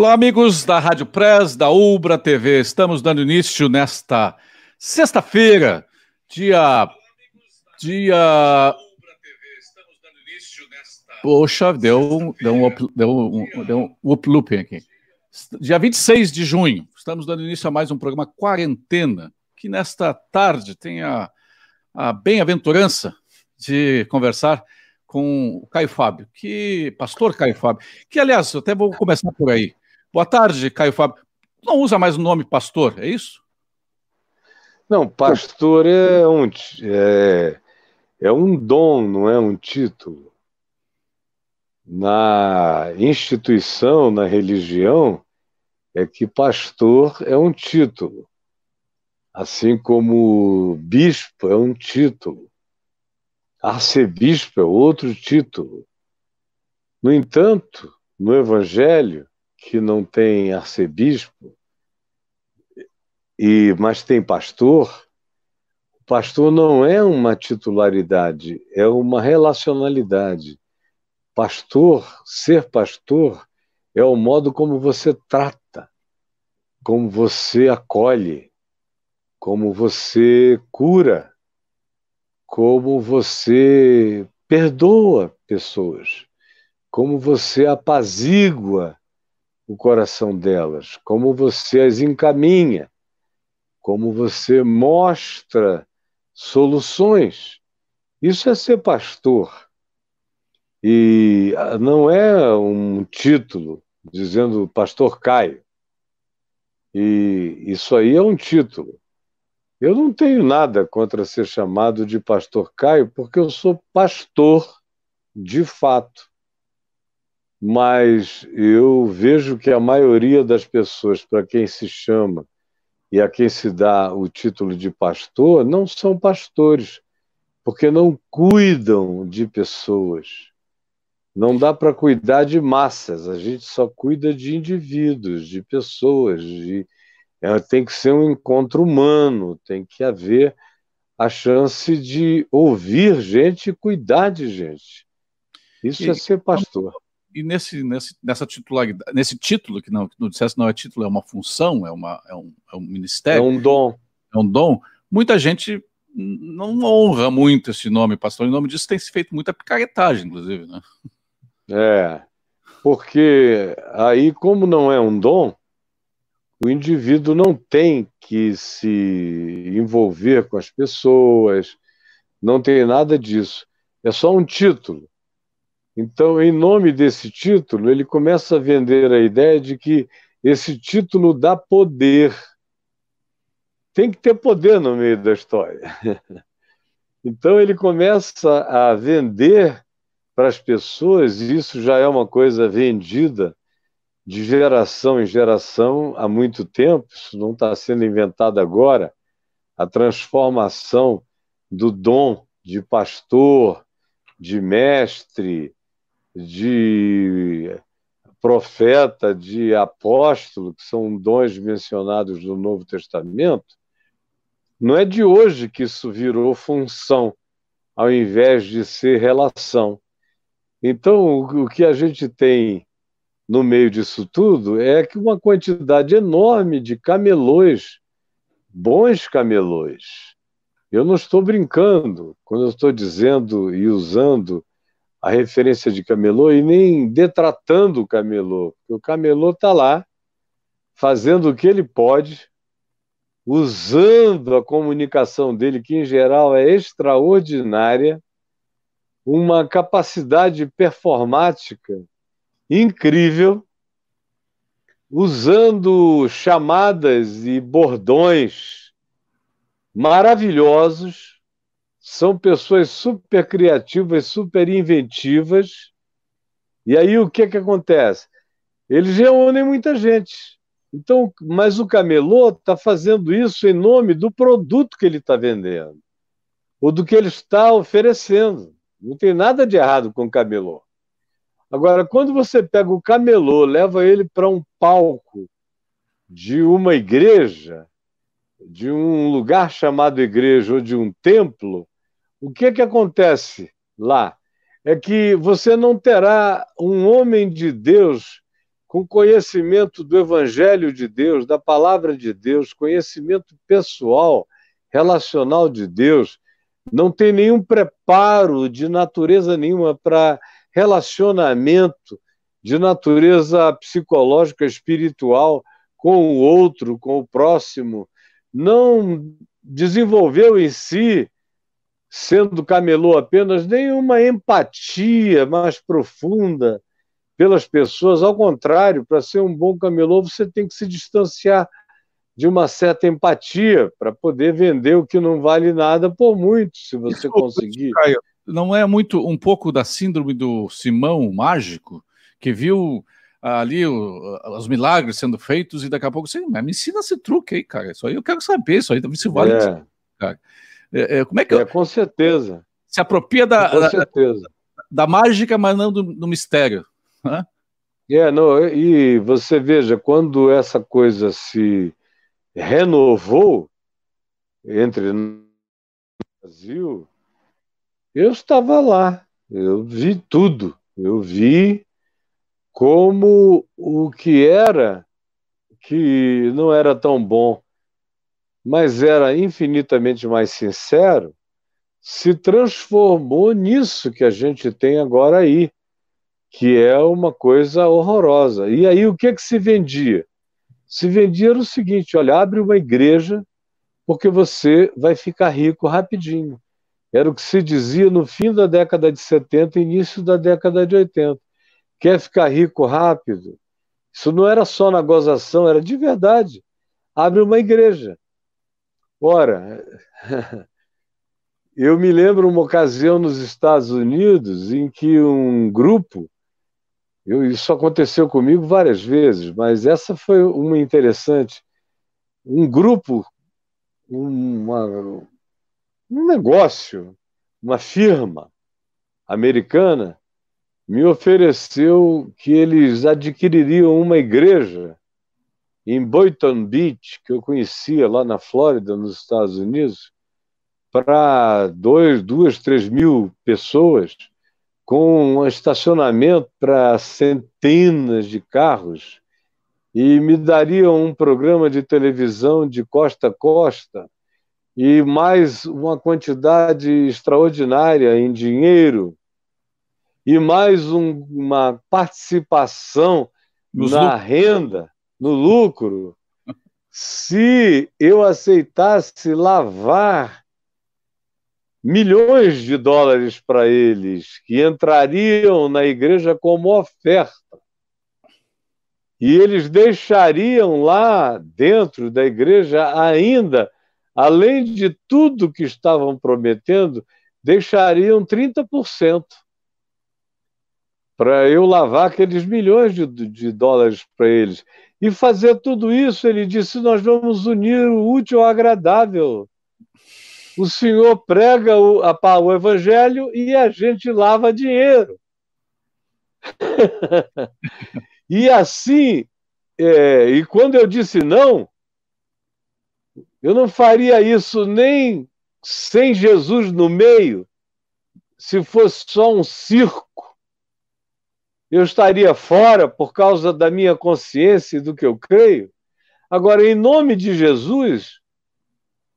Olá, amigos da Rádio Press, da Ubra TV. Estamos dando início nesta sexta-feira, dia. Dia. Poxa, deu, deu, um, deu, um, deu um uplooping aqui. Dia 26 de junho, estamos dando início a mais um programa Quarentena, que nesta tarde tem a, a bem-aventurança de conversar com o Caio Fábio, que pastor Caio Fábio, que aliás, eu até vou começar por aí. Boa tarde, Caio Fábio. Não usa mais o nome pastor, é isso? Não, pastor é um, é, é um dom, não é um título. Na instituição, na religião, é que pastor é um título. Assim como bispo é um título. Arcebispo é outro título. No entanto, no Evangelho, que não tem arcebispo, e mas tem pastor, o pastor não é uma titularidade, é uma relacionalidade. Pastor, ser pastor, é o modo como você trata, como você acolhe, como você cura, como você perdoa pessoas, como você apazigua o coração delas, como você as encaminha, como você mostra soluções. Isso é ser pastor. E ah, não é um título dizendo pastor Caio. E isso aí é um título. Eu não tenho nada contra ser chamado de pastor Caio, porque eu sou pastor de fato mas eu vejo que a maioria das pessoas para quem se chama e a quem se dá o título de pastor não são pastores, porque não cuidam de pessoas. Não dá para cuidar de massas, a gente só cuida de indivíduos, de pessoas. De... É, tem que ser um encontro humano, tem que haver a chance de ouvir gente e cuidar de gente. Isso e, é ser pastor e nesse, nesse, nessa titularidade, nesse título, que não, que não dissesse não é título, é uma função, é, uma, é, um, é um ministério. É um dom. É um dom. Muita gente não honra muito esse nome, pastor. Em nome disso tem se feito muita picaretagem, inclusive, né? É, porque aí, como não é um dom, o indivíduo não tem que se envolver com as pessoas, não tem nada disso. É só um título. Então, em nome desse título, ele começa a vender a ideia de que esse título dá poder. Tem que ter poder no meio da história. Então, ele começa a vender para as pessoas, e isso já é uma coisa vendida de geração em geração há muito tempo, isso não está sendo inventado agora. A transformação do dom de pastor, de mestre, de profeta, de apóstolo, que são dons mencionados no Novo Testamento, não é de hoje que isso virou função, ao invés de ser relação. Então, o que a gente tem no meio disso tudo é que uma quantidade enorme de camelôs, bons camelôs. Eu não estou brincando quando eu estou dizendo e usando a referência de camelô e nem detratando o camelô, porque o camelô está lá fazendo o que ele pode, usando a comunicação dele, que em geral é extraordinária, uma capacidade performática incrível, usando chamadas e bordões maravilhosos são pessoas super criativas, super inventivas. E aí o que, que acontece? Eles reúnem muita gente. Então, mas o camelô está fazendo isso em nome do produto que ele está vendendo, ou do que ele está oferecendo. Não tem nada de errado com o camelô. Agora, quando você pega o camelô, leva ele para um palco de uma igreja, de um lugar chamado igreja ou de um templo, o que, que acontece lá? É que você não terá um homem de Deus com conhecimento do Evangelho de Deus, da palavra de Deus, conhecimento pessoal, relacional de Deus, não tem nenhum preparo de natureza nenhuma para relacionamento de natureza psicológica, espiritual com o outro, com o próximo, não desenvolveu em si, sendo camelô apenas, nenhuma empatia mais profunda pelas pessoas. Ao contrário, para ser um bom camelô, você tem que se distanciar de uma certa empatia para poder vender o que não vale nada por muito, se você conseguir. Não é muito um pouco da síndrome do Simão mágico, que viu ali o, os milagres sendo feitos e daqui a pouco você me ensina esse truque aí, cara. Isso aí eu quero saber, isso aí se vale. É. Cara. É, é, como é que é, com certeza. Se apropria da, com certeza. Da, da mágica, mas não do, do mistério. Né? É, não, e você veja, quando essa coisa se renovou entre no Brasil, eu estava lá, eu vi tudo, eu vi como o que era, que não era tão bom, mas era infinitamente mais sincero, se transformou nisso que a gente tem agora aí, que é uma coisa horrorosa. E aí o que é que se vendia? Se vendia o seguinte: olha, abre uma igreja, porque você vai ficar rico rapidinho. Era o que se dizia no fim da década de 70 início da década de 80. Quer ficar rico rápido? Isso não era só na gozação, era de verdade. Abre uma igreja. Ora, eu me lembro uma ocasião nos Estados Unidos em que um grupo, eu, isso aconteceu comigo várias vezes, mas essa foi uma interessante. Um grupo, uma, um negócio, uma firma americana me ofereceu que eles adquiririam uma igreja em Boynton Beach, que eu conhecia lá na Flórida, nos Estados Unidos, para dois, duas, três mil pessoas, com um estacionamento para centenas de carros, e me dariam um programa de televisão de costa a costa, e mais uma quantidade extraordinária em dinheiro e mais um, uma participação Nos na lucros. renda, no lucro, se eu aceitasse lavar milhões de dólares para eles, que entrariam na igreja como oferta. E eles deixariam lá dentro da igreja ainda, além de tudo que estavam prometendo, deixariam 30% para eu lavar aqueles milhões de, de dólares para eles. E fazer tudo isso, ele disse: nós vamos unir o útil ao agradável. O senhor prega o, a, o evangelho e a gente lava dinheiro. e assim, é, e quando eu disse não, eu não faria isso nem sem Jesus no meio, se fosse só um circo eu estaria fora por causa da minha consciência e do que eu creio. Agora, em nome de Jesus,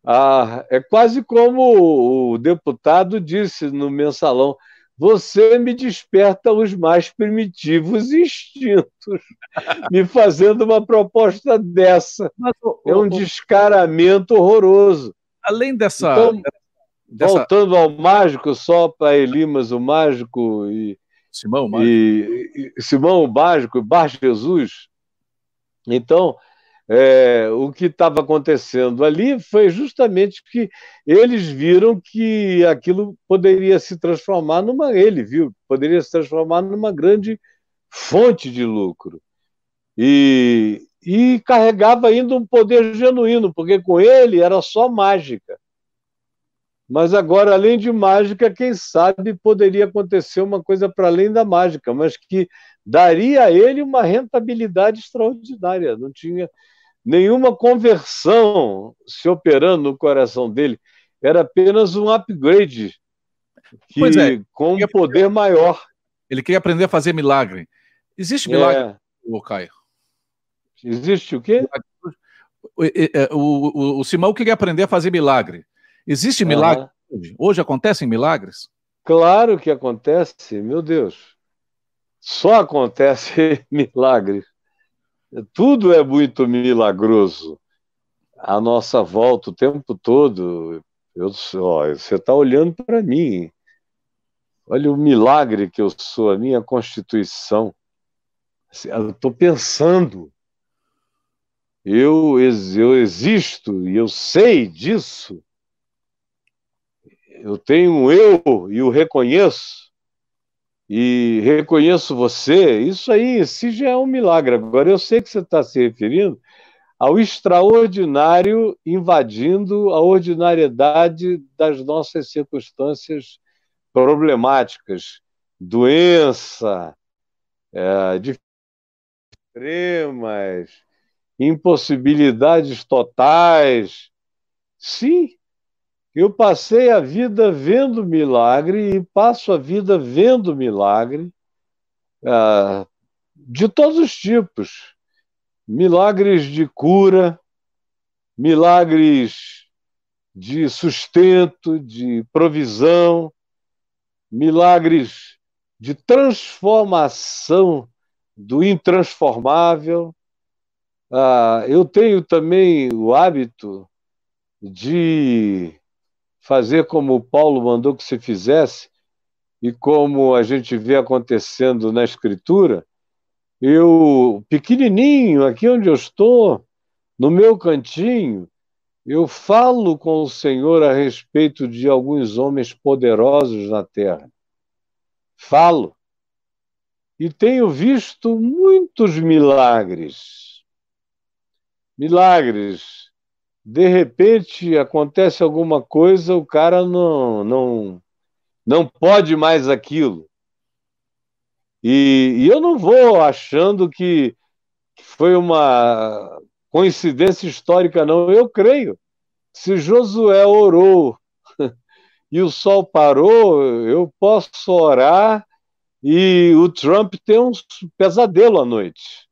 ah, é quase como o deputado disse no mensalão: você me desperta os mais primitivos instintos, me fazendo uma proposta dessa. Mas, é um descaramento horroroso. Além dessa. Então, dessa... Voltando ao mágico, só para Elimas, o mágico e Simão Mágico. E, e Simão Mágico, Bar Jesus. Então, é, o que estava acontecendo ali foi justamente que eles viram que aquilo poderia se transformar numa. Ele viu, poderia se transformar numa grande fonte de lucro. E, e carregava ainda um poder genuíno, porque com ele era só mágica. Mas agora, além de mágica, quem sabe poderia acontecer uma coisa para além da mágica, mas que daria a ele uma rentabilidade extraordinária. Não tinha nenhuma conversão se operando no coração dele. Era apenas um upgrade que, é, com um poder maior. Ele queria aprender a fazer milagre. Existe milagre? É. o Caio? Existe o quê? O, o, o, Simão queria aprender a fazer milagre. Existe milagre uhum. hoje? Hoje acontecem milagres? Claro que acontece, meu Deus. Só acontece milagres. Tudo é muito milagroso. A nossa volta o tempo todo. Eu, ó, você está olhando para mim. Olha o milagre que eu sou, a minha constituição. Assim, eu estou pensando. Eu, eu existo e eu sei disso. Eu tenho um eu e o reconheço. E reconheço você. Isso aí em si já é um milagre. Agora, eu sei que você está se referindo ao extraordinário invadindo a ordinariedade das nossas circunstâncias problemáticas, doença, é, extremas, impossibilidades totais. Sim, eu passei a vida vendo milagre e passo a vida vendo milagre é, de todos os tipos. Milagres de cura, milagres de sustento, de provisão, milagres de transformação do intransformável. Ah, eu tenho também o hábito de fazer como Paulo mandou que se fizesse, e como a gente vê acontecendo na Escritura, eu, pequenininho, aqui onde eu estou, no meu cantinho, eu falo com o Senhor a respeito de alguns homens poderosos na terra. Falo. E tenho visto muitos milagres. Milagres. De repente acontece alguma coisa, o cara não não não pode mais aquilo. E, e eu não vou achando que foi uma coincidência histórica, não. Eu creio. Se Josué orou e o sol parou, eu posso orar e o Trump tem um pesadelo à noite.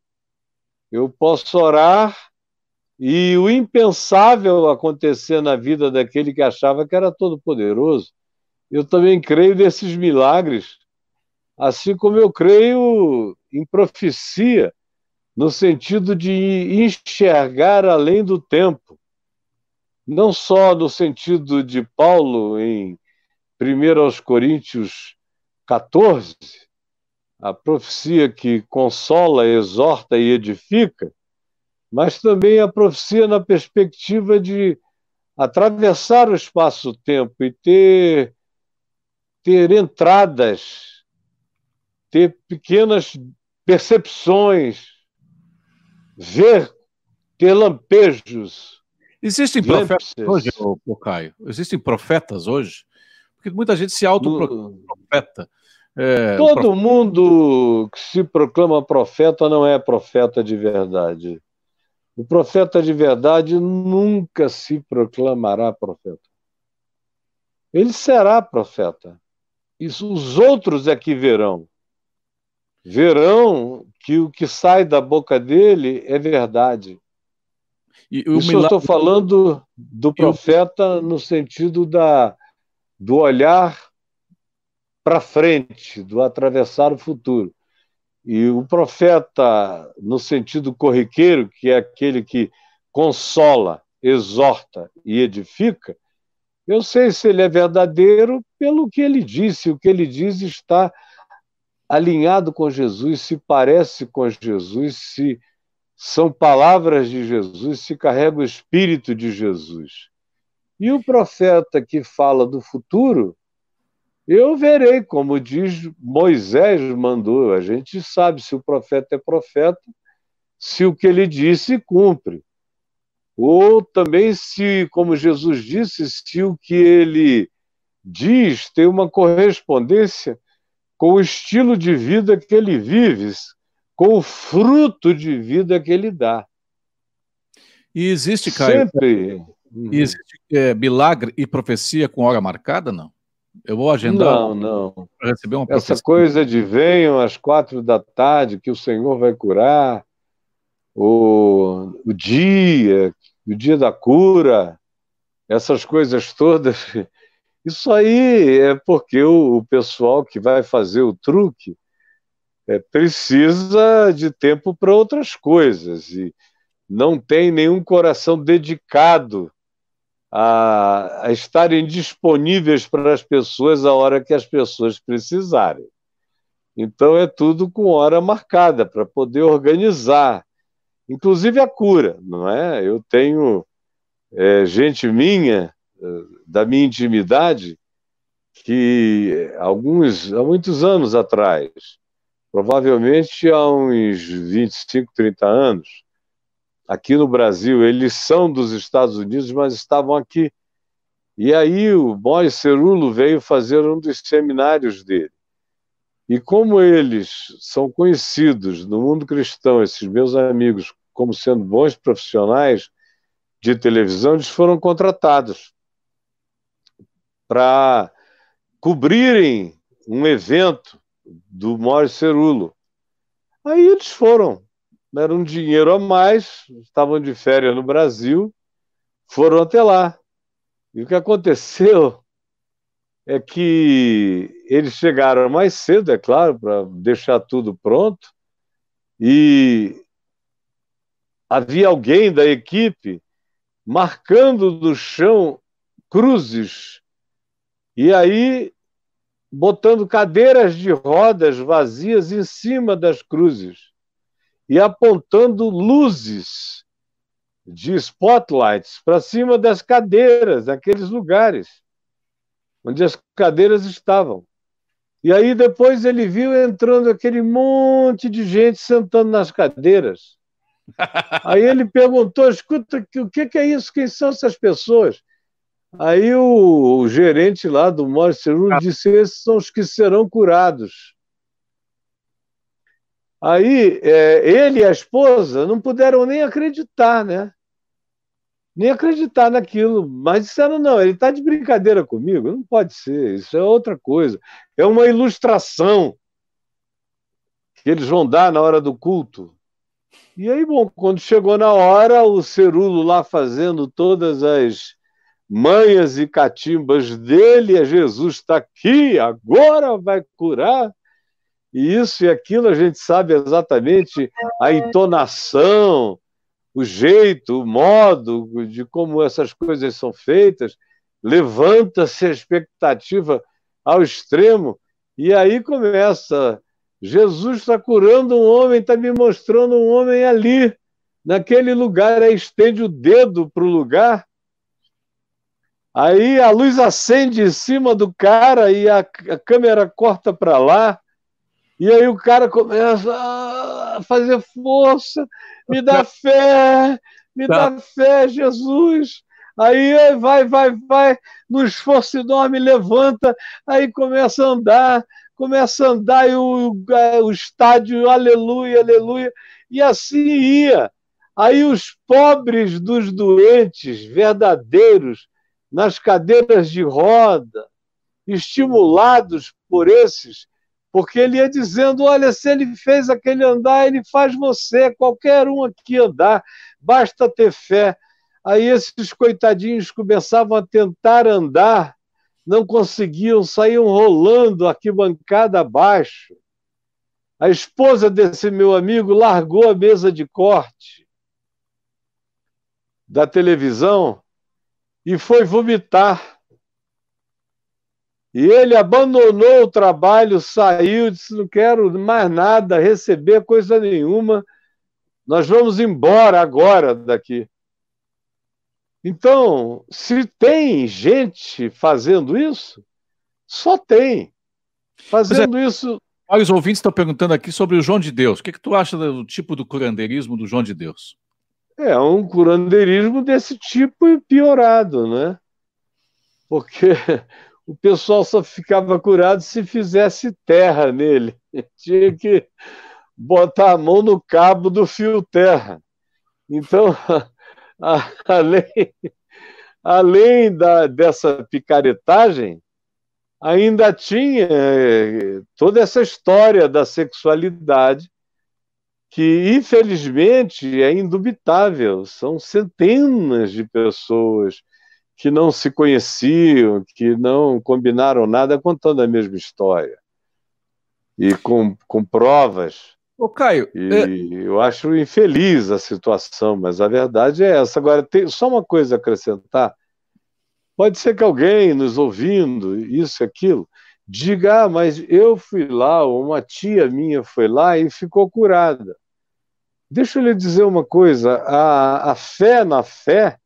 Eu posso orar e o impensável acontecer na vida daquele que achava que era todo poderoso. Eu também creio nesses milagres, assim como eu creio em profecia no sentido de enxergar além do tempo, não só no sentido de Paulo em 1 Coríntios 14, a profecia que consola, exorta e edifica, mas também a profecia na perspectiva de atravessar o espaço-tempo e ter, ter entradas, ter pequenas percepções, ver, ter lampejos. Existem profetas hoje, ô, Caio? Existem profetas hoje? Porque muita gente se autoproclama profeta. É, Todo prof... mundo que se proclama profeta não é profeta de verdade. O profeta de verdade nunca se proclamará profeta. Ele será profeta. Isso os outros é que verão verão que o que sai da boca dele é verdade. E Isso milagre... eu estou falando do profeta eu... no sentido da, do olhar para frente, do atravessar o futuro. E o profeta, no sentido corriqueiro, que é aquele que consola, exorta e edifica, eu sei se ele é verdadeiro pelo que ele disse. O que ele diz está alinhado com Jesus, se parece com Jesus, se são palavras de Jesus, se carrega o espírito de Jesus. E o profeta que fala do futuro, eu verei, como diz Moisés mandou. A gente sabe se o profeta é profeta, se o que ele disse cumpre. Ou também se, como Jesus disse, se o que ele diz tem uma correspondência com o estilo de vida que ele vive, com o fruto de vida que ele dá. E existe, Caio, Sempre. existe é, milagre e profecia com hora marcada, não? Eu vou agendar. Não, não. Receber uma Essa coisa de venham às quatro da tarde que o Senhor vai curar, o, o dia, o dia da cura, essas coisas todas. Isso aí é porque o, o pessoal que vai fazer o truque é, precisa de tempo para outras coisas e não tem nenhum coração dedicado a, a estarem disponíveis para as pessoas a hora que as pessoas precisarem. Então é tudo com hora marcada para poder organizar, inclusive a cura, não é? Eu tenho é, gente minha da minha intimidade que alguns há muitos anos atrás, provavelmente há uns 25, 30 anos, aqui no Brasil. Eles são dos Estados Unidos, mas estavam aqui. E aí o Boris Cerulo veio fazer um dos seminários dele. E como eles são conhecidos no mundo cristão, esses meus amigos, como sendo bons profissionais de televisão, eles foram contratados para cobrirem um evento do Boris Cerulo. Aí eles foram era um dinheiro a mais, estavam de férias no Brasil, foram até lá. E o que aconteceu é que eles chegaram mais cedo, é claro, para deixar tudo pronto, e havia alguém da equipe marcando no chão cruzes, e aí botando cadeiras de rodas vazias em cima das cruzes e apontando luzes de spotlights para cima das cadeiras, daqueles lugares onde as cadeiras estavam. E aí depois ele viu entrando aquele monte de gente sentando nas cadeiras. Aí ele perguntou: escuta, o que, é isso? Quem são essas pessoas? Aí o, o gerente lá do Morris Cerulo disse: esses são os que serão curados. Aí é, ele e a esposa não puderam nem acreditar, né? Nem acreditar naquilo. Mas disseram: não, ele está de brincadeira comigo. Não pode ser, isso é outra coisa. É uma ilustração que eles vão dar na hora do culto. E aí, bom, quando chegou na hora, o Cerulo lá fazendo todas as manhas e catimbas dele, a Jesus está aqui, agora vai curar. E isso e aquilo a gente sabe exatamente a entonação, o jeito, o modo de como essas coisas são feitas. Levanta-se a expectativa ao extremo, e aí começa. Jesus está curando um homem, está me mostrando um homem ali, naquele lugar. Aí estende o dedo para o lugar. Aí a luz acende em cima do cara e a, a câmera corta para lá e aí o cara começa a fazer força, me dá fé, me dá tá. fé, Jesus. Aí vai, vai, vai, no esforço enorme, levanta, aí começa a andar, começa a andar e o, o estádio, aleluia, aleluia, e assim ia. Aí os pobres dos doentes verdadeiros, nas cadeiras de roda, estimulados por esses porque ele ia dizendo: olha, se ele fez aquele andar, ele faz você, qualquer um aqui andar, basta ter fé. Aí esses coitadinhos começavam a tentar andar, não conseguiam, saíam rolando arquibancada abaixo. A esposa desse meu amigo largou a mesa de corte da televisão e foi vomitar. E ele abandonou o trabalho, saiu, disse: não quero mais nada, receber coisa nenhuma, nós vamos embora agora daqui. Então, se tem gente fazendo isso, só tem. Fazendo é, isso. Vários ouvintes estão perguntando aqui sobre o João de Deus. O que, que tu acha do tipo do curandeirismo do João de Deus? É um curandeirismo desse tipo piorado, né? Porque o pessoal só ficava curado se fizesse terra nele. Tinha que botar a mão no cabo do fio terra. Então, além, além da, dessa picaretagem, ainda tinha eh, toda essa história da sexualidade que, infelizmente, é indubitável. São centenas de pessoas que não se conheciam, que não combinaram nada, contando a mesma história. E com, com provas. Ô, Caio. E é... eu acho infeliz a situação, mas a verdade é essa. Agora, tem só uma coisa a acrescentar. Pode ser que alguém nos ouvindo, isso, aquilo, diga, ah, mas eu fui lá, ou uma tia minha foi lá e ficou curada. Deixa eu lhe dizer uma coisa: a, a fé na fé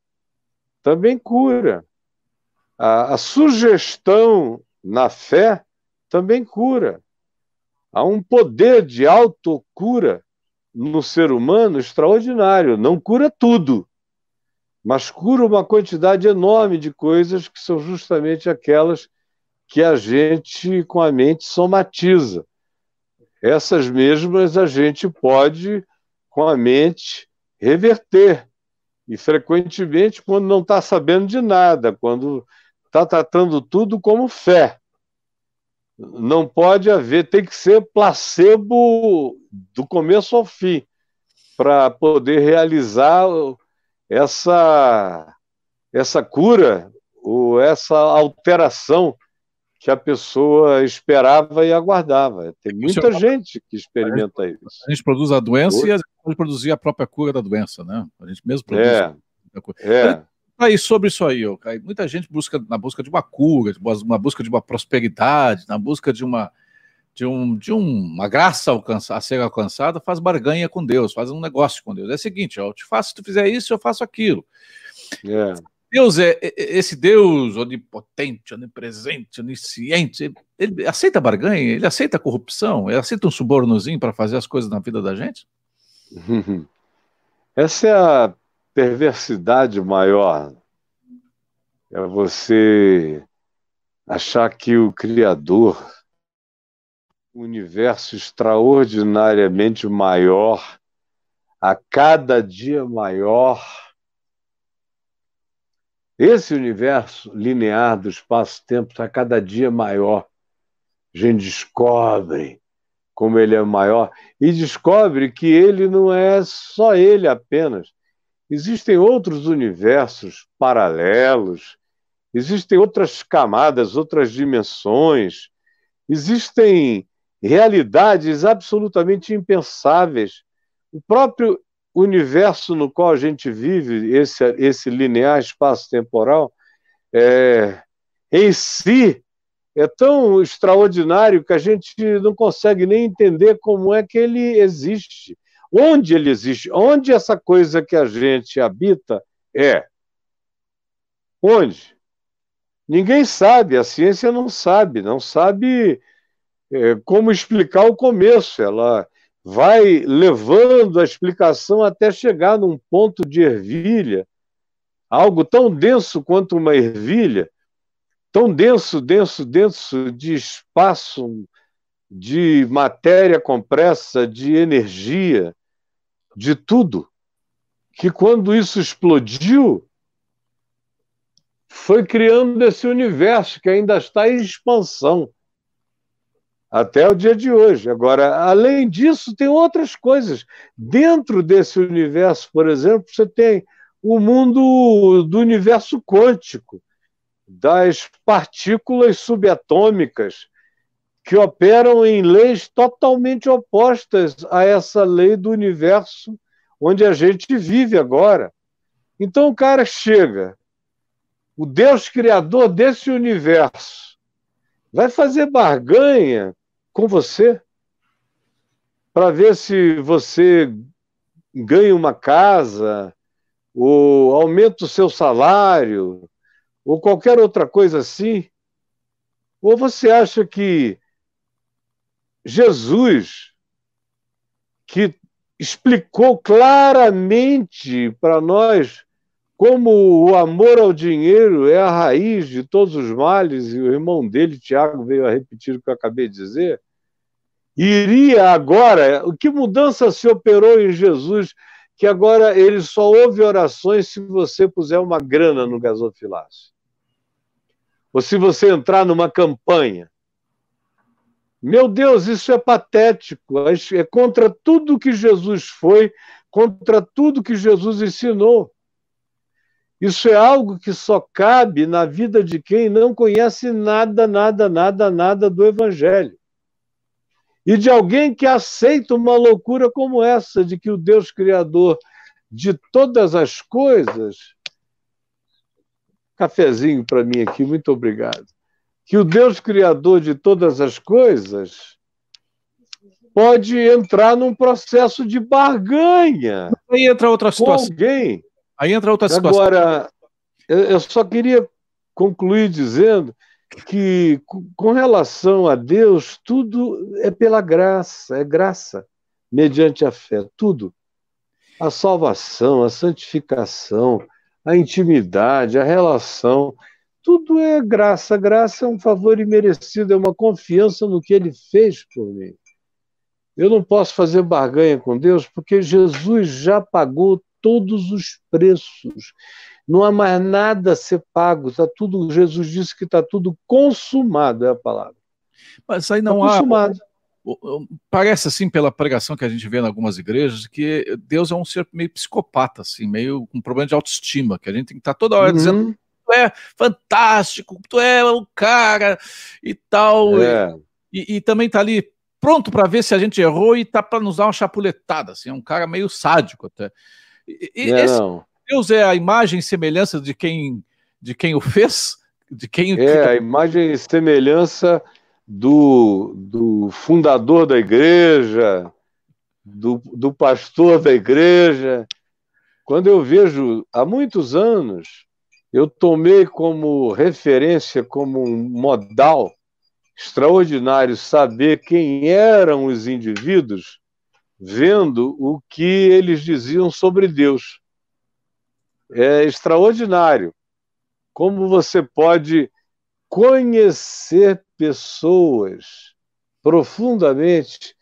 também cura. A, a sugestão na fé também cura. Há um poder de autocura no ser humano extraordinário. Não cura tudo, mas cura uma quantidade enorme de coisas que são justamente aquelas que a gente, com a mente, somatiza. Essas mesmas a gente pode com a mente, reverter. E frequentemente, quando não está sabendo de nada, quando está tratando tudo como fé. Não pode haver, tem que ser placebo do começo ao fim, para poder realizar essa, essa cura ou essa alteração que a pessoa esperava e aguardava. Tem muita gente que experimenta isso. A gente produz a doença Hoje... e a gente pode produzir a própria cura da doença, né? A gente mesmo produz. É. é. Aí, sobre isso aí, muita gente busca na busca de uma cura, uma busca de uma prosperidade, na busca de uma de, um, de uma graça alcança, a ser alcançada, faz barganha com Deus, faz um negócio com Deus. É o seguinte, ó, eu te faço, se tu fizer isso, eu faço aquilo. É. Deus é, é, é esse Deus onipotente, onipresente, onisciente. Ele, aceita barganha? Ele aceita corrupção? Ele aceita um subornozinho para fazer as coisas na vida da gente? Essa é a perversidade maior. É você achar que o Criador, um universo extraordinariamente maior, a cada dia maior, esse universo linear do espaço-tempo está cada dia maior. A gente descobre como ele é maior e descobre que ele não é só ele apenas. Existem outros universos paralelos, existem outras camadas, outras dimensões, existem realidades absolutamente impensáveis. O próprio universo no qual a gente vive, esse, esse linear espaço-temporal, é, em si é tão extraordinário que a gente não consegue nem entender como é que ele existe. Onde ele existe? Onde essa coisa que a gente habita é? Onde? Ninguém sabe, a ciência não sabe, não sabe é, como explicar o começo. Ela vai levando a explicação até chegar num ponto de ervilha, algo tão denso quanto uma ervilha, tão denso, denso, denso de espaço, de matéria compressa, de energia, de tudo, que quando isso explodiu, foi criando esse universo que ainda está em expansão até o dia de hoje. Agora, além disso, tem outras coisas. Dentro desse universo, por exemplo, você tem o mundo do universo quântico, das partículas subatômicas, que operam em leis totalmente opostas a essa lei do universo onde a gente vive agora. Então o cara chega, o Deus criador desse universo, vai fazer barganha com você para ver se você ganha uma casa, ou aumenta o seu salário, ou qualquer outra coisa assim? Ou você acha que Jesus, que explicou claramente para nós como o amor ao dinheiro é a raiz de todos os males, e o irmão dele, Tiago, veio a repetir o que eu acabei de dizer, iria agora, o que mudança se operou em Jesus, que agora ele só ouve orações se você puser uma grana no gasofilácio. ou se você entrar numa campanha. Meu Deus, isso é patético, é contra tudo que Jesus foi, contra tudo que Jesus ensinou. Isso é algo que só cabe na vida de quem não conhece nada, nada, nada, nada do Evangelho. E de alguém que aceita uma loucura como essa, de que o Deus Criador de todas as coisas. Cafezinho para mim aqui, muito obrigado. Que o Deus Criador de todas as coisas pode entrar num processo de barganha. Aí entra outra situação. Com alguém Aí entra outra situação. Agora, eu só queria concluir dizendo que, com relação a Deus, tudo é pela graça, é graça, mediante a fé, tudo. A salvação, a santificação, a intimidade, a relação, tudo é graça. Graça é um favor imerecido, é uma confiança no que ele fez por mim. Eu não posso fazer barganha com Deus porque Jesus já pagou todos os preços. Não há mais nada a ser pago. Tá tudo, Jesus disse que está tudo consumado, é a palavra. Mas aí não tá há. Consumado. Parece assim, pela pregação que a gente vê em algumas igrejas, que Deus é um ser meio psicopata, assim, meio com um problema de autoestima, que a gente tem que estar tá toda hora uhum. dizendo tu é fantástico, tu é o cara e tal. É. E, e, também tá ali pronto para ver se a gente errou e tá para nos dar uma chapuletada, assim, é um cara meio sádico até. E, não, esse não. Deus é a imagem e semelhança de quem, de quem o fez? De quem É, a imagem e semelhança do, do fundador da igreja, do, do pastor da igreja. Quando eu vejo, há muitos anos, eu tomei como referência, como um modal extraordinário saber quem eram os indivíduos vendo o que eles diziam sobre Deus. É extraordinário como você pode conhecer pessoas profundamente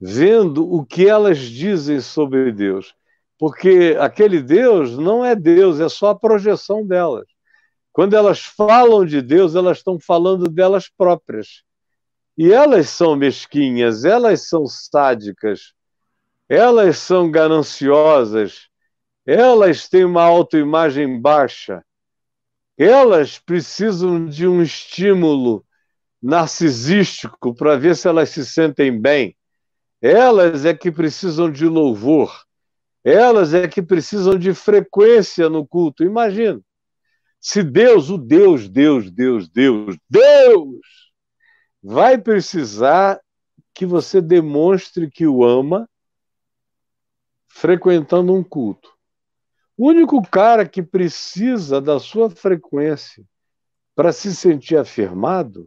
vendo o que elas dizem sobre Deus. Porque aquele Deus não é Deus, é só a projeção delas. Quando elas falam de Deus, elas estão falando delas próprias. E elas são mesquinhas, elas são sádicas, elas são gananciosas, elas têm uma autoimagem baixa, elas precisam de um estímulo narcisístico para ver se elas se sentem bem. Elas é que precisam de louvor. Elas é que precisam de frequência no culto. Imagina. Se Deus, o Deus, Deus, Deus, Deus, Deus, vai precisar que você demonstre que o ama frequentando um culto. O único cara que precisa da sua frequência para se sentir afirmado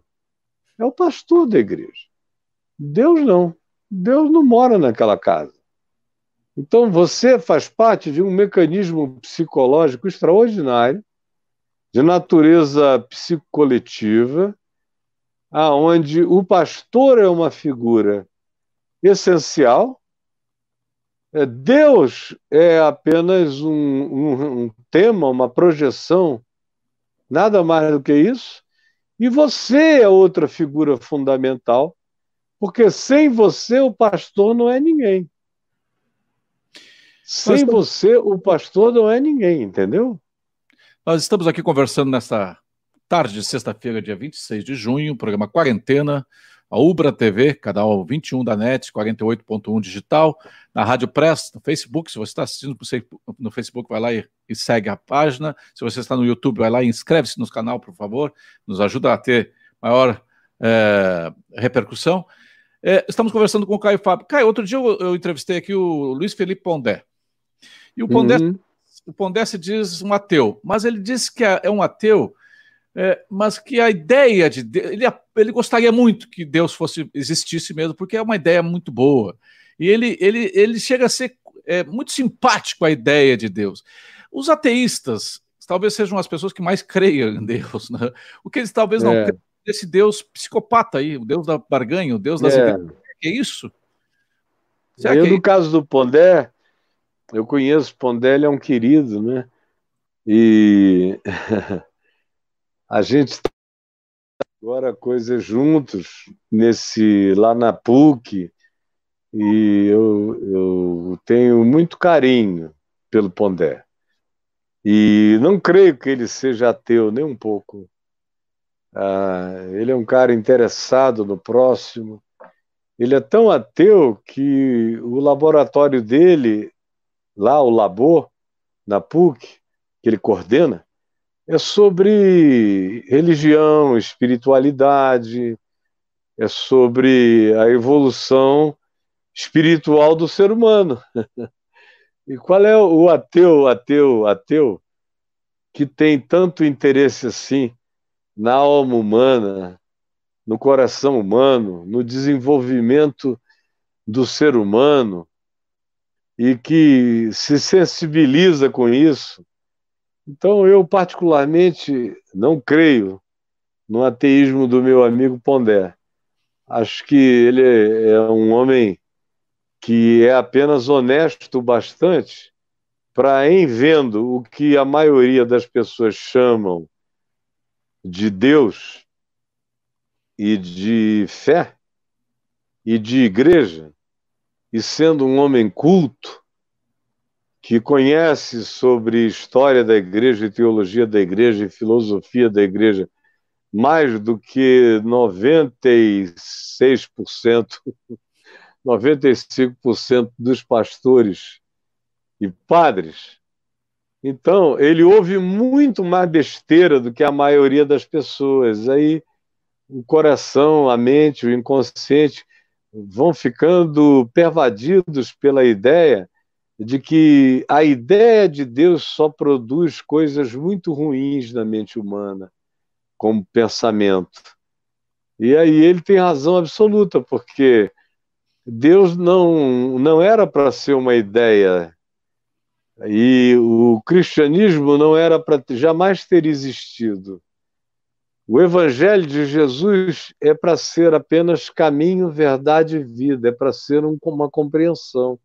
é o pastor da igreja. Deus não. Deus não mora naquela casa. Então você faz parte de um mecanismo psicológico extraordinário, de natureza psicoletiva, aonde o pastor é uma figura essencial Deus é apenas um, um, um tema, uma projeção, nada mais do que isso. E você é outra figura fundamental, porque sem você o pastor não é ninguém. Sem estamos... você o pastor não é ninguém, entendeu? Nós estamos aqui conversando nesta tarde de sexta-feira, dia 26 de junho, programa Quarentena, a Ubra TV, canal 21 da NET, 48.1 digital, na Rádio Press, no Facebook, se você está assistindo no Facebook, vai lá e, e, segue a página, se você está no YouTube, vai lá e inscreve-se no canal, por favor, nos ajuda a ter maior é, repercussão. É, estamos conversando com o Caio Fábio. Caio, outro dia eu, eu entrevistei aqui o Luiz Felipe Pondé, e o Pondé, uhum. o Pondé se diz um ateu, mas ele diz que é, é um ateu é, mas que a ideia de Deus, ele, ele gostaria muito que Deus fosse existisse mesmo, porque é uma ideia muito boa. E ele, ele, ele chega a ser é, muito simpático à ideia de Deus. Os ateístas talvez sejam as pessoas que mais creiam em Deus, né? o que eles talvez não é. creiam desse Deus psicopata aí, o Deus da barganha, o Deus das é. ideias. Que é isso? Será eu, que é no caso do Pondé, eu conheço o Pondé, ele é um querido, né? E a gente agora coisas juntos, nesse lá na PUC, e eu, eu tenho muito carinho pelo Pondé. E não creio que ele seja ateu nem um pouco. Ah, ele é um cara interessado no próximo. Ele é tão ateu que o laboratório dele, lá, o Labor, na PUC, que ele coordena, é sobre religião, espiritualidade, é sobre a evolução espiritual do ser humano. E qual é o ateu, ateu, ateu que tem tanto interesse assim na alma humana, no coração humano, no desenvolvimento do ser humano e que se sensibiliza com isso? Então, eu particularmente não creio no ateísmo do meu amigo Pondé. Acho que ele é um homem que é apenas honesto bastante para, em vendo o que a maioria das pessoas chamam de Deus e de fé e de igreja, e sendo um homem culto, que conhece sobre história da igreja e teologia da igreja e filosofia da igreja mais do que 96% 95% dos pastores e padres. Então, ele ouve muito mais besteira do que a maioria das pessoas. Aí o coração, a mente, o inconsciente vão ficando pervadidos pela ideia de que a ideia de Deus só produz coisas muito ruins na mente humana, como pensamento. E aí ele tem razão absoluta, porque Deus não, não era para ser uma ideia. E o cristianismo não era para jamais ter existido. O evangelho de Jesus é para ser apenas caminho, verdade e vida, é para ser um, uma compreensão,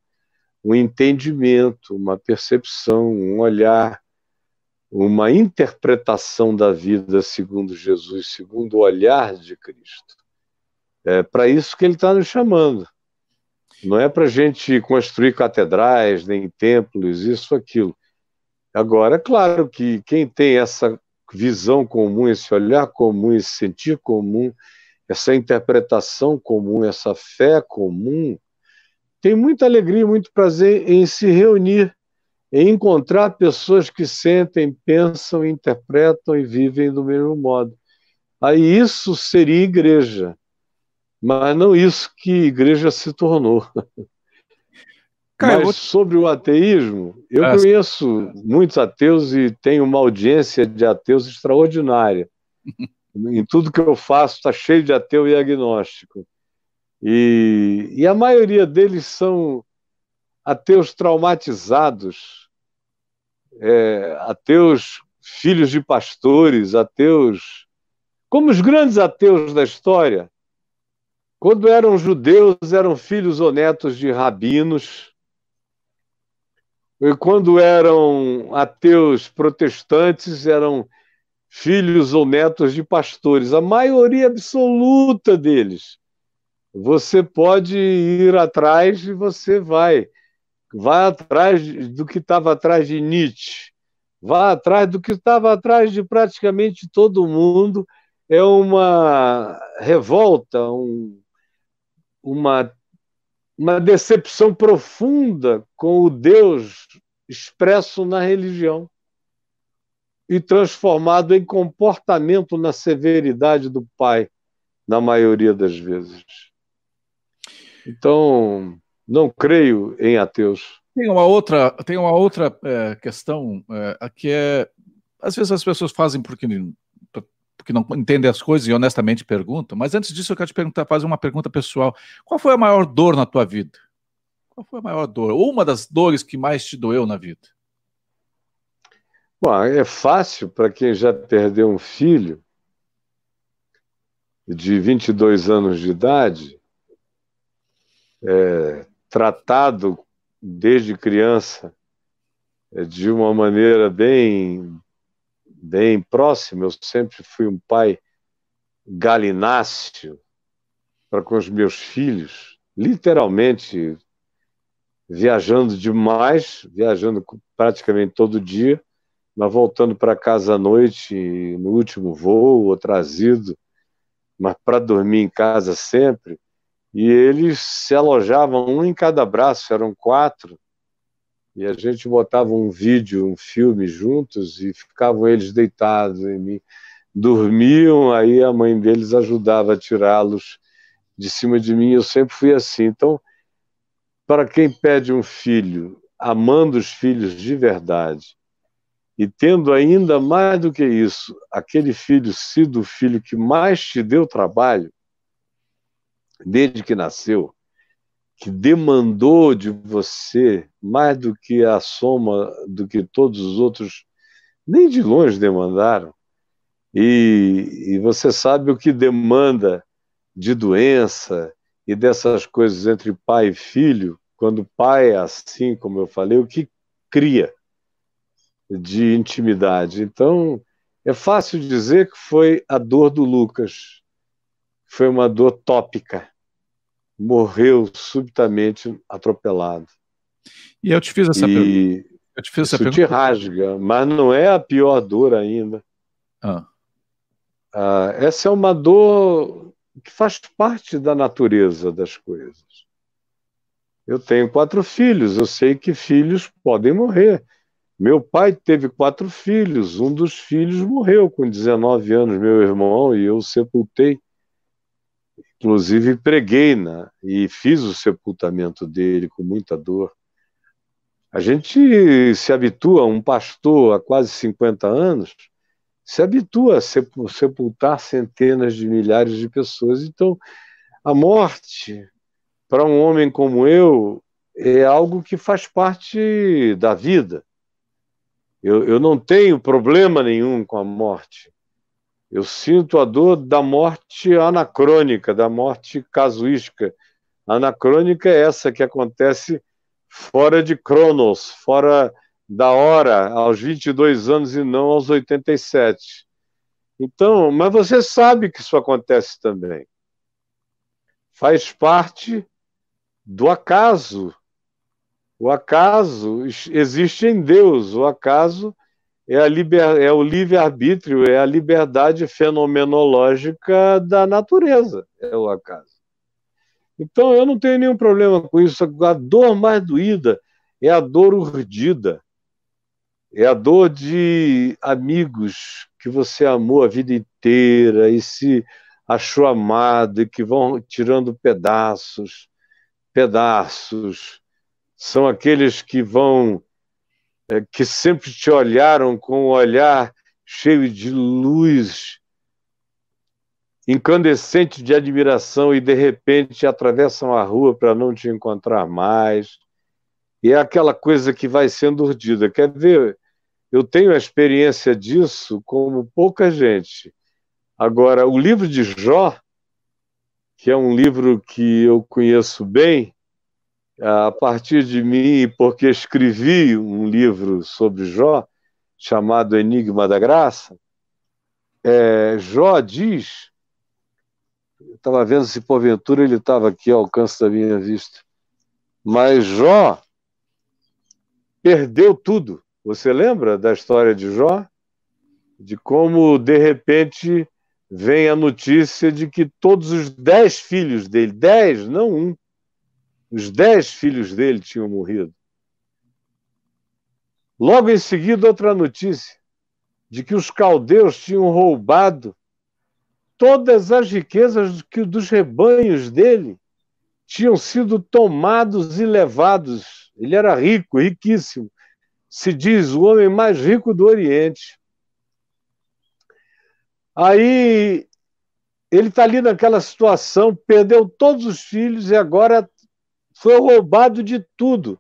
um entendimento, uma percepção, um olhar, uma interpretação da vida segundo Jesus, segundo o olhar de Cristo. É para isso que ele está nos chamando. Não é para a gente construir catedrais, nem templos, isso, aquilo. Agora, é claro que quem tem essa visão comum, esse olhar comum, esse sentir comum, essa interpretação comum, essa fé comum, tem muita alegria, muito prazer em se reunir, em encontrar pessoas que sentem, pensam, interpretam e vivem do mesmo modo. Aí isso seria igreja mas não isso que igreja se tornou. Cara, mas sobre o ateísmo, eu ah, conheço muitos ateus e tenho uma audiência de ateus extraordinária. em tudo que eu faço está cheio de ateu e agnóstico. E, e a maioria deles são ateus traumatizados, é, ateus filhos de pastores, ateus, como os grandes ateus da história, quando eram judeus, eram filhos ou netos de rabinos. E quando eram ateus protestantes, eram filhos ou netos de pastores. A maioria absoluta deles. Você pode ir atrás e você vai. Vai atrás do que estava atrás de Nietzsche. Vá atrás do que estava atrás de praticamente todo mundo. É uma revolta, um, uma, uma decepção profunda com o Deus expresso na religião e transformado em comportamento na severidade do Pai, na maioria das vezes. Então, não creio em ateus. Tem uma outra, tem uma outra é, questão é, que é, às vezes as pessoas fazem porque porque não entendem as coisas e honestamente perguntam. Mas antes disso, eu quero te perguntar, fazer uma pergunta pessoal. Qual foi a maior dor na tua vida? Qual foi a maior dor? Ou uma das dores que mais te doeu na vida? Bom, é fácil para quem já perdeu um filho de 22 anos de idade, é, tratado desde criança é, de uma maneira bem bem próximo. Eu sempre fui um pai galináceo para com os meus filhos, literalmente viajando demais, viajando praticamente todo dia, mas voltando para casa à noite, no último voo, ou trazido, mas para dormir em casa sempre. E eles se alojavam um em cada braço, eram quatro, e a gente botava um vídeo, um filme juntos e ficavam eles deitados em mim. Dormiam, aí a mãe deles ajudava a tirá-los de cima de mim. Eu sempre fui assim. Então, para quem pede um filho, amando os filhos de verdade, e tendo ainda mais do que isso, aquele filho sido o filho que mais te deu trabalho, desde que nasceu, que demandou de você mais do que a soma do que todos os outros, nem de longe demandaram. E, e você sabe o que demanda de doença e dessas coisas entre pai e filho, quando pai é assim, como eu falei, o que cria de intimidade. Então, é fácil dizer que foi a dor do Lucas, foi uma dor tópica. Morreu subitamente atropelado. E eu te fiz essa e pergunta. Eu te fiz essa isso pergunta. te rasga, mas não é a pior dor ainda. Ah. Ah, essa é uma dor que faz parte da natureza das coisas. Eu tenho quatro filhos, eu sei que filhos podem morrer. Meu pai teve quatro filhos, um dos filhos morreu com 19 anos, meu irmão, e eu sepultei. Inclusive preguei na, e fiz o sepultamento dele com muita dor. A gente se habitua, um pastor há quase 50 anos, se habitua a sepultar centenas de milhares de pessoas. Então, a morte, para um homem como eu, é algo que faz parte da vida. Eu, eu não tenho problema nenhum com a morte. Eu sinto a dor da morte anacrônica, da morte casuística. Anacrônica é essa que acontece fora de Cronos, fora da hora, aos 22 anos e não aos 87. Então, mas você sabe que isso acontece também. Faz parte do acaso o acaso existe em Deus, o acaso é, a liber, é o livre-arbítrio, é a liberdade fenomenológica da natureza, é o acaso. Então eu não tenho nenhum problema com isso. A dor mais doída é a dor urdida, é a dor de amigos que você amou a vida inteira e se achou amado e que vão tirando pedaços, pedaços são aqueles que vão, é, que sempre te olharam com um olhar cheio de luz, incandescente de admiração e de repente atravessam a rua para não te encontrar mais. E é aquela coisa que vai sendo urdida. Quer ver? Eu tenho a experiência disso como pouca gente. Agora, o livro de Jó, que é um livro que eu conheço bem, a partir de mim, porque escrevi um livro sobre Jó, chamado Enigma da Graça, é, Jó diz, estava vendo se porventura ele estava aqui ao alcance da minha vista, mas Jó perdeu tudo. Você lembra da história de Jó? De como, de repente, vem a notícia de que todos os dez filhos dele, dez, não um, os dez filhos dele tinham morrido. Logo em seguida, outra notícia de que os caldeus tinham roubado todas as riquezas que dos rebanhos dele tinham sido tomados e levados. Ele era rico, riquíssimo. Se diz o homem mais rico do Oriente. Aí ele está ali naquela situação, perdeu todos os filhos e agora foi roubado de tudo.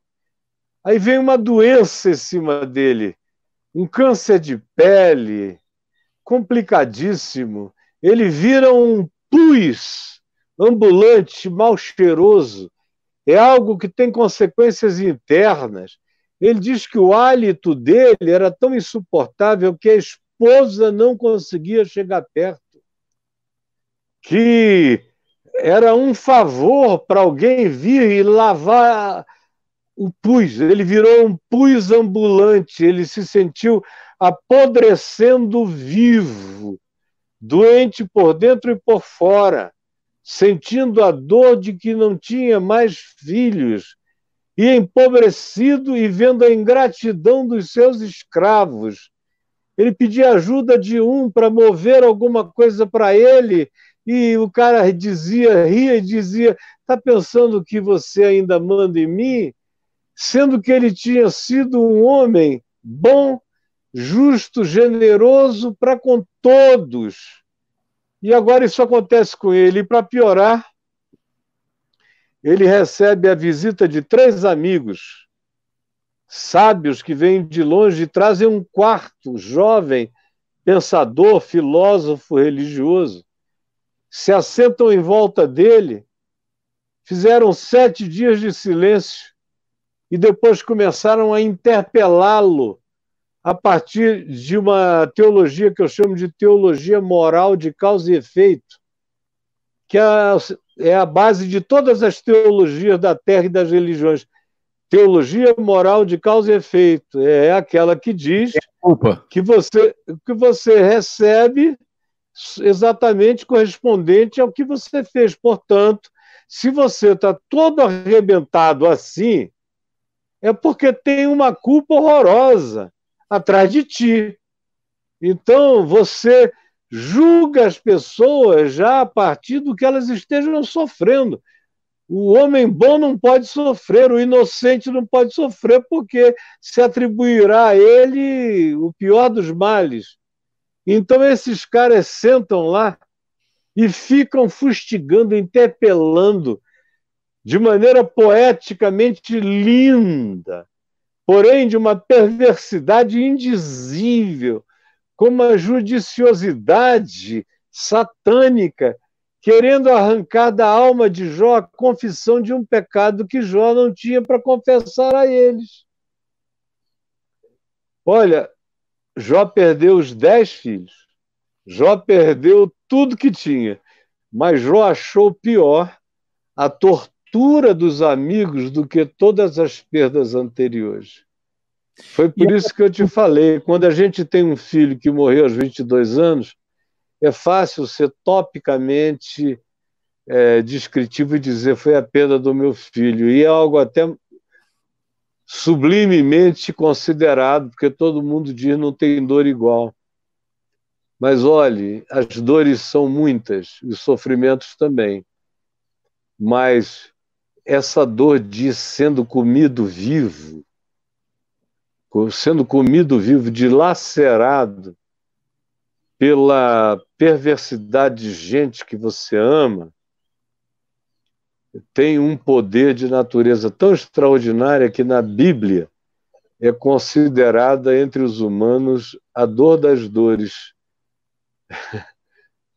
Aí vem uma doença em cima dele, um câncer de pele, complicadíssimo. Ele vira um pus ambulante, mal cheiroso. É algo que tem consequências internas. Ele diz que o hálito dele era tão insuportável que a esposa não conseguia chegar perto. que era um favor para alguém vir e lavar o pus. Ele virou um pus ambulante, ele se sentiu apodrecendo vivo, doente por dentro e por fora, sentindo a dor de que não tinha mais filhos, e empobrecido e vendo a ingratidão dos seus escravos. Ele pedia ajuda de um para mover alguma coisa para ele, e o cara dizia, ria e dizia: Está pensando que você ainda manda em mim? Sendo que ele tinha sido um homem bom, justo, generoso para com todos. E agora isso acontece com ele. E para piorar, ele recebe a visita de três amigos sábios que vêm de longe e trazem um quarto jovem pensador, filósofo, religioso. Se assentam em volta dele, fizeram sete dias de silêncio e depois começaram a interpelá-lo a partir de uma teologia que eu chamo de teologia moral de causa e efeito, que é é a base de todas as teologias da terra e das religiões. Teologia moral de causa e efeito é aquela que diz que você, que você recebe exatamente correspondente ao que você fez. Portanto, se você está todo arrebentado assim, é porque tem uma culpa horrorosa atrás de ti. Então, você julga as pessoas já a partir do que elas estejam sofrendo. O homem bom não pode sofrer, o inocente não pode sofrer, porque se atribuirá a ele o pior dos males. Então, esses caras sentam lá e ficam fustigando, interpelando, de maneira poeticamente linda, porém de uma perversidade indizível, com uma judiciosidade satânica, querendo arrancar da alma de Jó a confissão de um pecado que Jó não tinha para confessar a eles. Olha, Jó perdeu os dez filhos, Jó perdeu tudo que tinha, mas Jó achou pior a tortura dos amigos do que todas as perdas anteriores. Foi por isso que eu te falei, quando a gente tem um filho que morreu aos 22 anos, é fácil ser topicamente é, descritivo e dizer foi a perda do meu filho. E é algo até sublimemente considerado, porque todo mundo diz não tem dor igual. Mas olhe, as dores são muitas, os sofrimentos também. Mas essa dor de sendo comido vivo, sendo comido vivo, dilacerado pela perversidade de gente que você ama, tem um poder de natureza tão extraordinária que na Bíblia é considerada entre os humanos a dor das dores.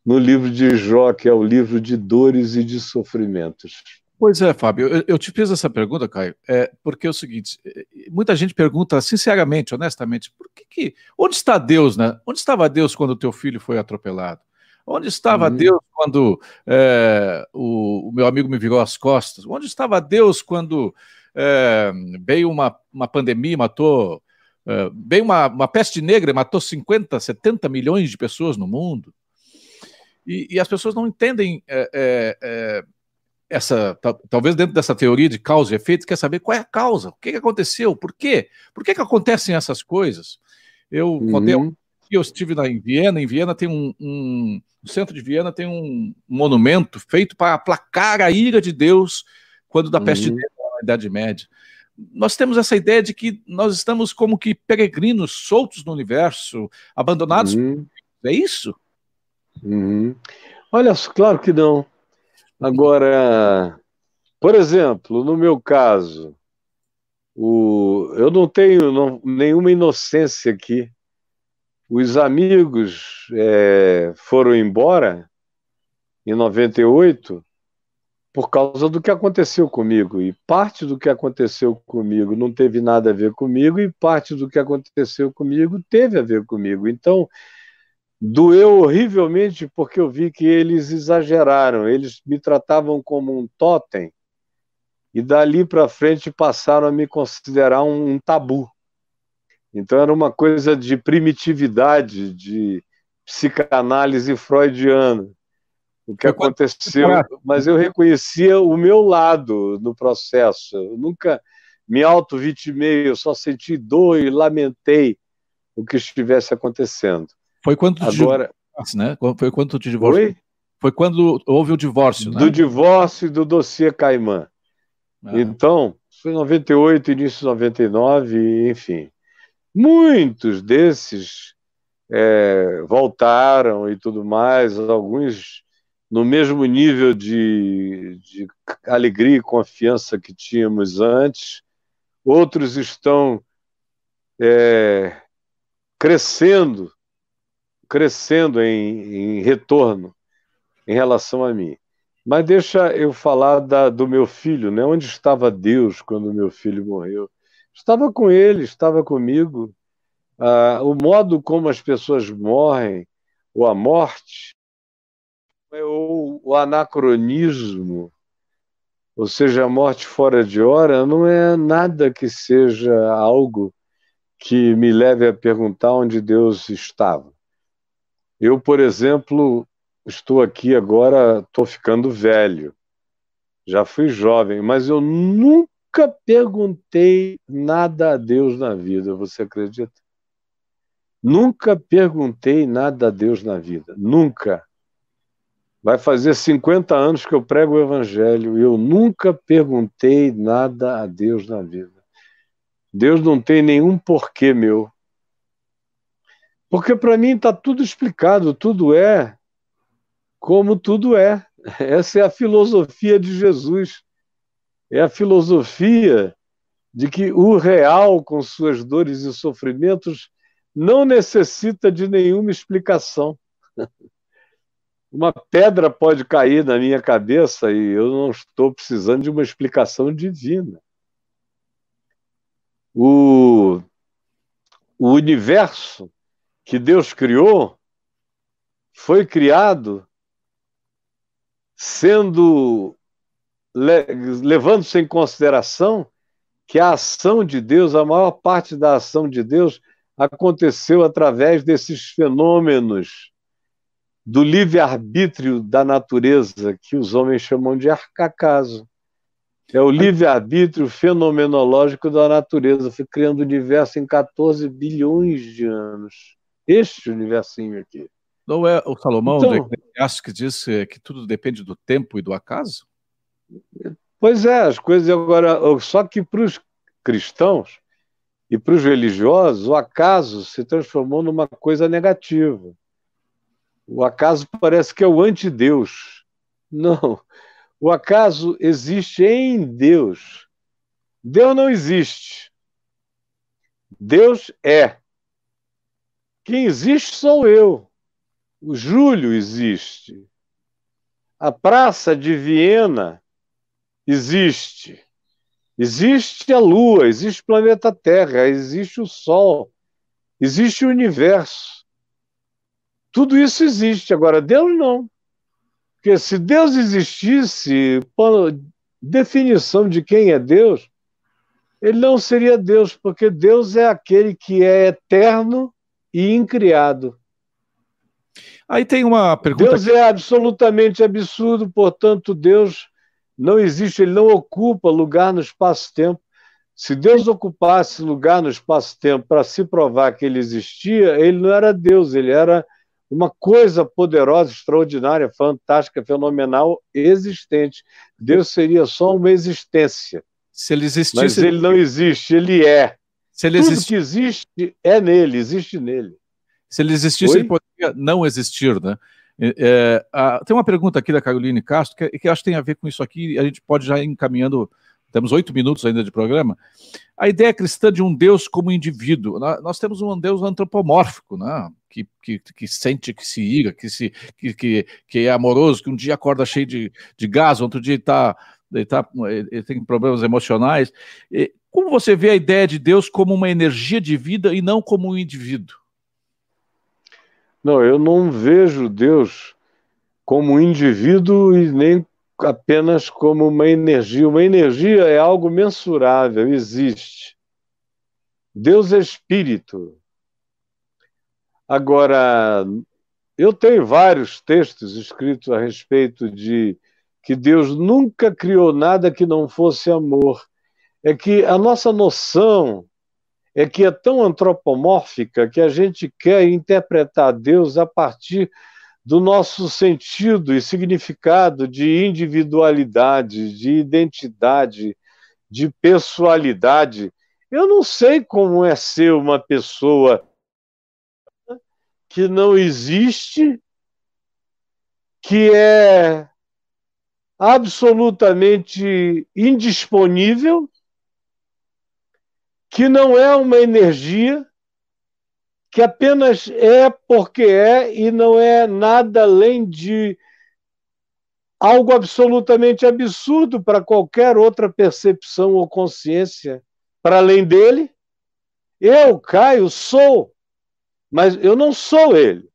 no livro de Jó, que é o livro de dores e de sofrimentos. Pois é, Fábio, eu, eu, te fiz essa pergunta, Caio, é, porque é o seguinte: é, muita gente pergunta sinceramente, honestamente, por que, que onde está Deus, né? Onde estava Deus quando o teu filho foi atropelado? Onde estava uhum. Deus quando é, o, o, meu amigo me virou as costas? Onde estava Deus quando é, veio uma, uma pandemia, matou, é, veio uma, uma peste negra, matou 50, 70 milhões de pessoas no mundo? E, e as pessoas não entendem essa, talvez dentro dessa teoria de causa e efeito, quer saber qual é a causa, o que, que aconteceu, por quê? Por que, que acontecem essas coisas? Eu uhum. contei, eu estive na, em Viena, em Viena tem um, um no centro de Viena tem um monumento feito para aplacar a ira de Deus quando da uhum. peste negra na Idade Média. Nós temos essa ideia de que nós estamos como que peregrinos soltos no universo, abandonados. Uhum. É isso? Uhum. Olha, claro que não. Agora, por exemplo, no meu caso, o, eu não tenho não, nenhuma inocência aqui. Os amigos é, foram embora em 98 por causa do que aconteceu comigo. E parte do que aconteceu comigo não teve nada a ver comigo, e parte do que aconteceu comigo teve a ver comigo. Então, Doeu horrivelmente porque eu vi que eles exageraram, eles me tratavam como um totem e dali para frente passaram a me considerar um, um, tabu. Então era uma coisa de primitividade, de psicanálise freudiana. O que aconteceu, mas eu reconhecia o meu lado no processo. Eu nunca me auto-vitimei, eu só senti dor e lamentei o que estivesse acontecendo. Foi quando Agora, né? Foi quando te divorciou? Foi quando houve o divórcio, né? Do divórcio e do dossiê Caimã. Ah. Então, foi 98, início de 99, enfim. Muitos desses é, voltaram e tudo mais, alguns no mesmo nível de, de alegria e confiança que tínhamos antes, outros estão é, crescendo, crescendo em, em, retorno em relação a mim. Mas deixa eu falar da, do meu filho, né? Onde estava Deus quando meu filho morreu? Estava com ele, estava comigo. Ah, o modo como as pessoas morrem, ou a morte, ou o anacronismo, ou seja, a morte fora de hora, não é nada que seja algo que me leve a perguntar onde Deus estava. Eu, por exemplo, estou aqui agora, estou ficando velho. Já fui jovem, mas eu nunca perguntei nada a Deus na vida, você acredita? Nunca perguntei nada a Deus na vida, nunca. Vai fazer 50 anos que eu prego o Evangelho e eu nunca perguntei nada a Deus na vida. Deus não tem nenhum porquê meu. Porque para mim está tudo explicado, tudo é como tudo é. Essa é a filosofia de Jesus. É a filosofia de que o real, com suas dores e sofrimentos, não necessita de nenhuma explicação. Uma pedra pode cair na minha cabeça e eu não estou precisando de uma explicação divina. O, o universo que Deus criou foi criado sendo levando-se em consideração que a ação de Deus, a maior parte da ação de Deus aconteceu através desses fenômenos do livre-arbítrio da natureza, que os homens chamam de arcacaso. É o livre-arbítrio fenomenológico da natureza, foi criando o universo em 14 bilhões de anos. Este universinho aqui. Não é o Salomão então, acho que diz que tudo depende do tempo e do acaso? Pois é, as coisas agora. Só que para os cristãos e para os religiosos, o acaso se transformou numa coisa negativa. O acaso parece que é o antideus. Não. O acaso existe em Deus. Deus não existe. Deus é. Quem existe sou eu. O Júlio existe. A Praça de Viena existe. Existe a Lua, existe o planeta Terra, existe o Sol, existe o universo. Tudo isso existe. Agora, Deus não. Porque se Deus existisse, definição de quem é Deus, ele não seria Deus, porque Deus é aquele que é eterno e incriado. Aí tem uma pergunta. Deus é absolutamente absurdo, portanto, Deus não existe, ele não ocupa lugar no espaço-tempo. Se Deus ocupasse lugar no espaço-tempo para se provar que ele existia, ele não era Deus, ele era uma coisa poderosa, extraordinária, fantástica, fenomenal, existente. Deus seria só uma existência. Se ele existisse. Mas ele não existe, ele é. Se ele Tudo existe... que existe é nele, existe nele. Se ele existisse, Oi? ele poderia não existir, né? É, é, a, tem uma pergunta aqui da Caroline Castro que, que acho que tem a ver com isso aqui, a gente pode já ir encaminhando, temos oito minutos ainda de programa. A ideia cristã de um Deus como indivíduo. Nós temos um Deus antropomórfico, né? que, que, que sente, que se ira, que, se, que, que, que é amoroso, que um dia acorda cheio de, de gás, outro dia está ele, tá, ele tem problemas emocionais. Como você vê a ideia de Deus como uma energia de vida e não como um indivíduo? Não, eu não vejo Deus como um indivíduo e nem apenas como uma energia. Uma energia é algo mensurável, existe. Deus é espírito. Agora, eu tenho vários textos escritos a respeito de que Deus nunca criou nada que não fosse amor. É que a nossa noção é que é tão antropomórfica que a gente quer interpretar Deus a partir do nosso sentido e significado de individualidade, de identidade, de pessoalidade. Eu não sei como é ser uma pessoa que não existe, que é absolutamente indisponível, que não é uma energia, que apenas é porque é e não é nada além de algo absolutamente absurdo para qualquer outra percepção ou consciência para além dele. Eu, Caio, sou, mas eu não sou ele.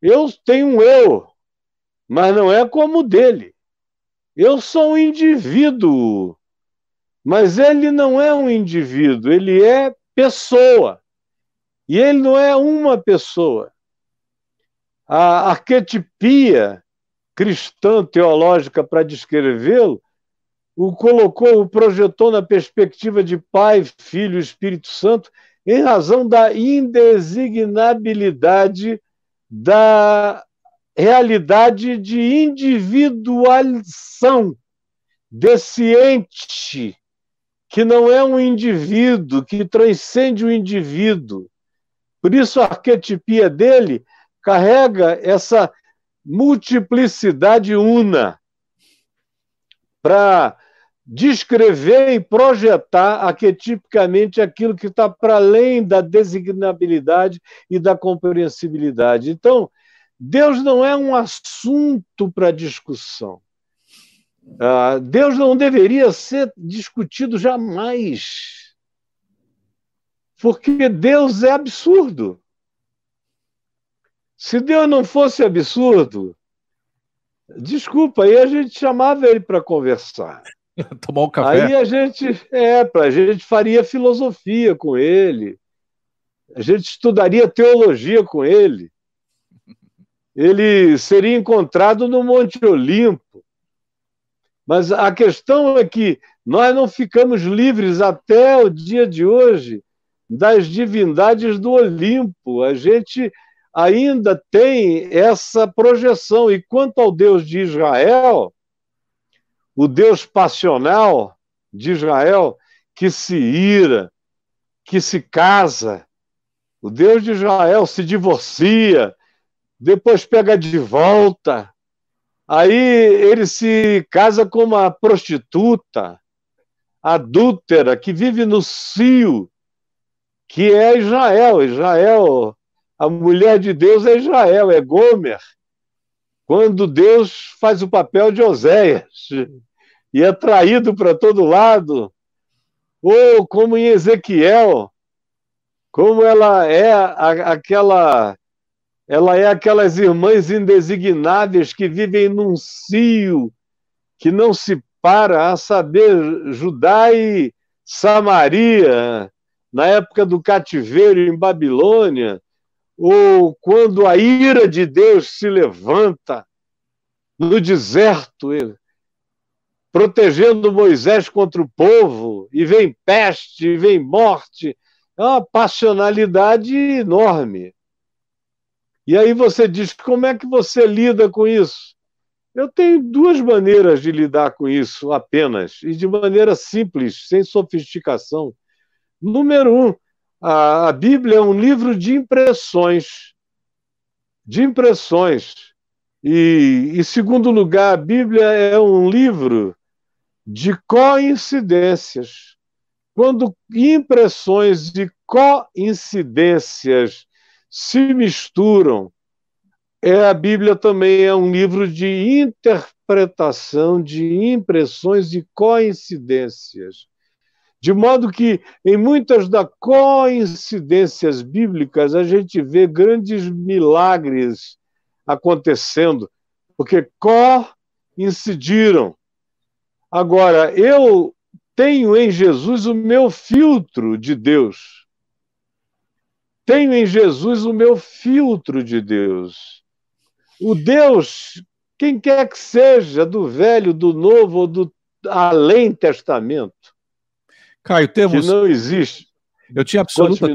Eu tenho um eu, mas não é como o dele. Eu sou um indivíduo, mas ele não é um indivíduo, ele é pessoa. E ele não é uma pessoa. A arquetipia cristã teológica para descrevê-lo o colocou, o projetou na perspectiva de Pai, Filho e Espírito Santo, em razão da indesignabilidade da realidade de individualização desse ente, que não é um indivíduo, que transcende o indivíduo, por isso, a arquetipia dele carrega essa multiplicidade una para descrever e projetar arquetipicamente aquilo que está para além da designabilidade e da compreensibilidade. Então, Deus não é um assunto para discussão. Uh, Deus não deveria ser discutido jamais porque Deus é absurdo. Se Deus não fosse absurdo, desculpa, aí a gente chamava ele para conversar. Tomar um café. Aí a gente, é, a gente faria filosofia com ele, a gente estudaria teologia com ele. Ele seria encontrado no Monte Olimpo. Mas a questão é que nós não ficamos livres até o dia de hoje das divindades do Olimpo. A gente ainda tem essa projeção. E quanto ao Deus de Israel, o Deus passional de Israel, que se ira, que se casa, o Deus de Israel se divorcia, depois pega de volta, aí ele se casa com uma prostituta, adúltera, que vive no cio que é Israel. Israel, a mulher de Deus é Israel, é Gomer. Quando Deus faz o papel de Oséias e é traído para todo lado, ou como em Ezequiel, como ela é aquela ela é aquelas irmãs indesignáveis que vivem num cio que não se para a saber Judá e Samaria, na época do cativeiro em Babilônia, ou quando a ira de Deus se levanta no deserto, protegendo Moisés contra o povo, e vem peste, e vem morte, é uma passionalidade enorme. E aí você diz: como é que você lida com isso? Eu tenho duas maneiras de lidar com isso apenas, e de maneira simples, sem sofisticação. Número um, a, a Bíblia é um livro de impressões. De impressões. E, em segundo lugar, a Bíblia é um livro de coincidências. Quando impressões e coincidências se misturam, é, a Bíblia também é um livro de interpretação de impressões e coincidências De modo que, em muitas das coincidências bíblicas, a gente vê grandes milagres acontecendo, porque coincidiram. Agora, eu tenho em Jesus o meu filtro de Deus. Tenho em Jesus o meu filtro de Deus. O Deus, quem quer que seja, do Velho, do Novo ou do Além Testamento. Caio, temos. Que não existe. Eu tinha absoluta,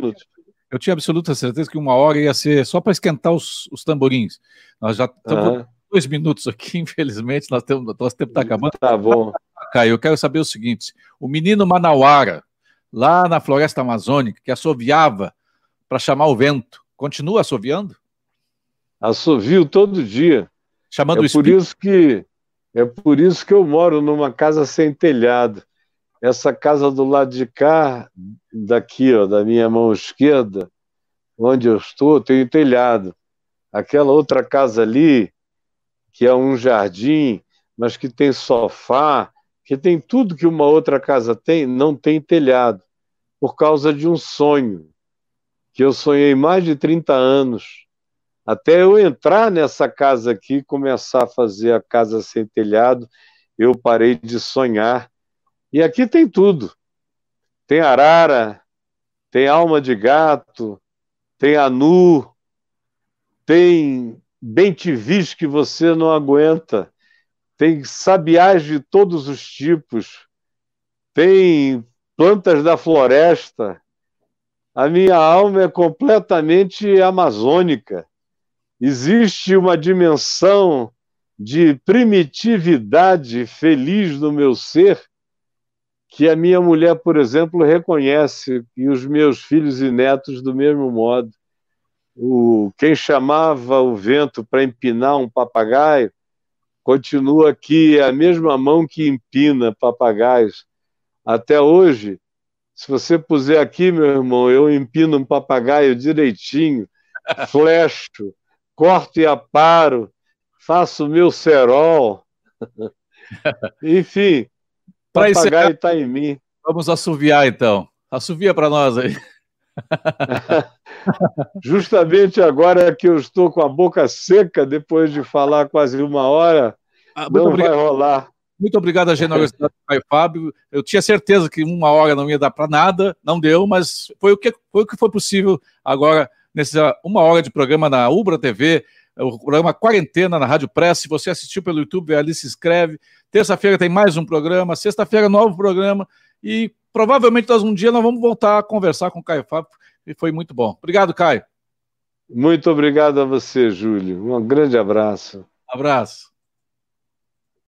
eu tinha absoluta certeza que uma hora ia ser só para esquentar os, os tamborins. Nós já estamos dois minutos aqui, infelizmente, nós temos, nosso tempo está acabando. Tá bom. Caio, eu quero saber o seguinte: o menino Manauara, lá na floresta amazônica, que assoviava para chamar o vento, continua assoviando? Assovio todo dia. Chamando é o por isso que É por isso que eu moro numa casa sem telhado. Essa casa do lado de cá, daqui, ó, da minha mão esquerda, onde eu estou, tem telhado. Aquela outra casa ali, que é um jardim, mas que tem sofá, que tem tudo que uma outra casa tem, não tem telhado, por causa de um sonho que eu sonhei mais de 30 anos, até eu entrar nessa casa aqui, começar a fazer a casa sem telhado, eu parei de sonhar. E aqui tem tudo. Tem arara, tem alma de gato, tem anu, tem bentivis que você não aguenta, tem sabiás de todos os tipos, tem plantas da floresta. A minha alma é completamente amazônica. Existe uma dimensão de primitividade feliz no meu ser que a minha mulher, por exemplo, reconhece e os meus filhos e netos do mesmo modo. O, quem chamava o vento para empinar um papagaio continua aqui a mesma mão que empina papagaios. Até hoje, se você puser aqui, meu irmão, eu empino um papagaio direitinho, flecho, corto e aparo, faço o meu cerol. Enfim, papagaio está em mim. Vamos assoviar então. Assovia para nós aí. Justamente agora que eu estou com a boca seca, depois de falar quase uma hora, ah, não obrigado. vai rolar. Muito obrigado à generosidade do Caio Fábio. Eu tinha certeza que uma hora não ia dar para nada, não deu, mas foi o, que, foi o que foi possível agora, nessa uma hora de programa na Ubra TV, o programa Quarentena na Rádio Press. Se você assistiu pelo YouTube, ali se inscreve. Terça-feira tem mais um programa, sexta-feira, novo programa. E provavelmente nós um dia nós vamos voltar a conversar com o Caio Fábio, e foi muito bom. Obrigado, Caio. Muito obrigado a você, Júlio. Um grande abraço. Abraço.